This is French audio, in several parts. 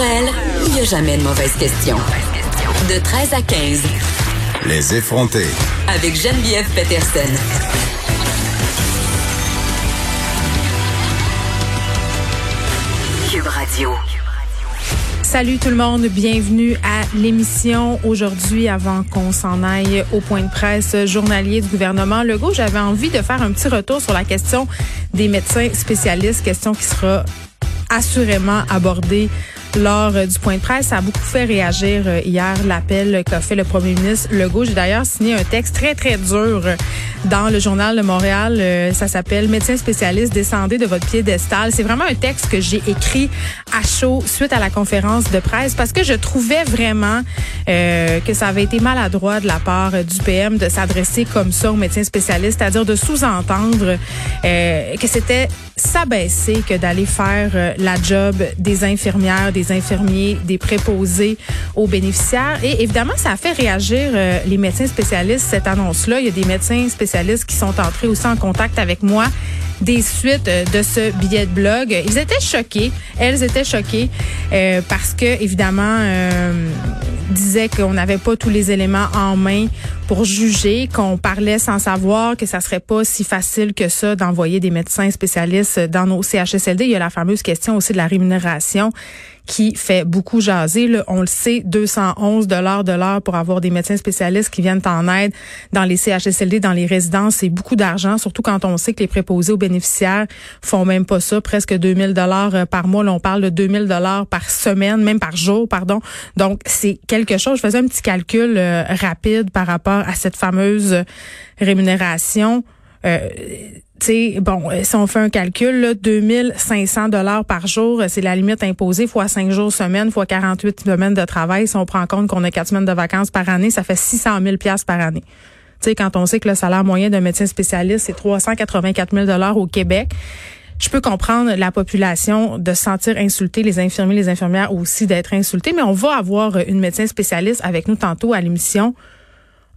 elle, il n'y a jamais de mauvaise question. De 13 à 15. Les effronter. Avec Geneviève Peterson. Cube Radio. Salut tout le monde, bienvenue à l'émission. Aujourd'hui, avant qu'on s'en aille au point de presse journalier du gouvernement Legault, j'avais envie de faire un petit retour sur la question des médecins spécialistes, question qui sera assurément abordée lors du point de presse. Ça a beaucoup fait réagir euh, hier l'appel qu'a fait le premier ministre Legault. J'ai d'ailleurs signé un texte très, très dur dans le journal de Montréal. Euh, ça s'appelle Médecin spécialiste, descendez de votre piédestal. C'est vraiment un texte que j'ai écrit à chaud suite à la conférence de presse parce que je trouvais vraiment euh, que ça avait été maladroit de la part du PM de s'adresser comme ça aux médecins spécialistes, c'est-à-dire de sous-entendre euh, que c'était s'abaisser que d'aller faire euh, la job des infirmières, des infirmiers, des préposés aux bénéficiaires. Et évidemment, ça a fait réagir les médecins spécialistes, cette annonce-là. Il y a des médecins spécialistes qui sont entrés aussi en contact avec moi des suites euh, de ce billet de blog. Ils étaient choqués, elles étaient choquées euh, parce que évidemment euh, disaient qu'on n'avait pas tous les éléments en main pour juger, qu'on parlait sans savoir que ça serait pas si facile que ça d'envoyer des médecins spécialistes dans nos CHSLD. Il y a la fameuse question aussi de la rémunération qui fait beaucoup jaser. Là, on le sait, 211 dollars de l'heure pour avoir des médecins spécialistes qui viennent en aide dans les CHSLD, dans les résidences, c'est beaucoup d'argent, surtout quand on sait que les préposés aux bénéficiaires font même pas ça, presque 2000 dollars euh, par mois. Là, on parle de 2000 dollars par semaine, même par jour, pardon. Donc, c'est quelque chose. Je faisais un petit calcul euh, rapide par rapport à cette fameuse rémunération. Euh, bon, euh, si on fait un calcul, là, 2500 dollars par jour, euh, c'est la limite imposée fois 5 jours semaine, fois 48 semaines de travail. Si on prend en compte qu'on a 4 semaines de vacances par année, ça fait 600 000 pièces par année. Tu sais, quand on sait que le salaire moyen d'un médecin spécialiste, c'est 384 000 dollars au Québec, je peux comprendre la population de se sentir insultée, les infirmiers, les infirmières aussi d'être insultés, mais on va avoir une médecin spécialiste avec nous tantôt à l'émission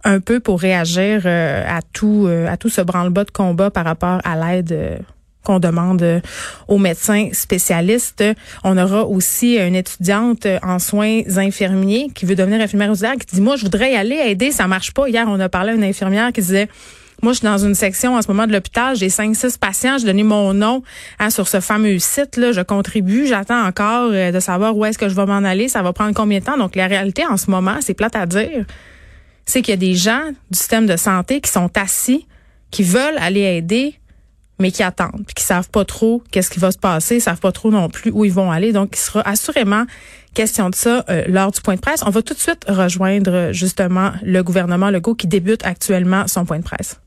un peu pour réagir euh, à tout euh, à tout ce branle-bas de combat par rapport à l'aide euh, qu'on demande aux médecins spécialistes. On aura aussi une étudiante en soins infirmiers qui veut devenir infirmière auxiliaire qui dit moi je voudrais y aller aider, ça marche pas. Hier on a parlé à une infirmière qui disait moi, je suis dans une section en ce moment de l'hôpital. J'ai cinq, six patients. Je donné mon nom hein, sur ce fameux site-là. Je contribue. J'attends encore de savoir où est-ce que je vais m'en aller. Ça va prendre combien de temps? Donc, la réalité en ce moment, c'est plate à dire c'est qu'il y a des gens du système de santé qui sont assis, qui veulent aller aider, mais qui attendent, puis qui savent pas trop qu'est-ce qui va se passer, savent pas trop non plus où ils vont aller. Donc, il sera assurément question de ça euh, lors du point de presse. On va tout de suite rejoindre justement le gouvernement Legault qui débute actuellement son point de presse.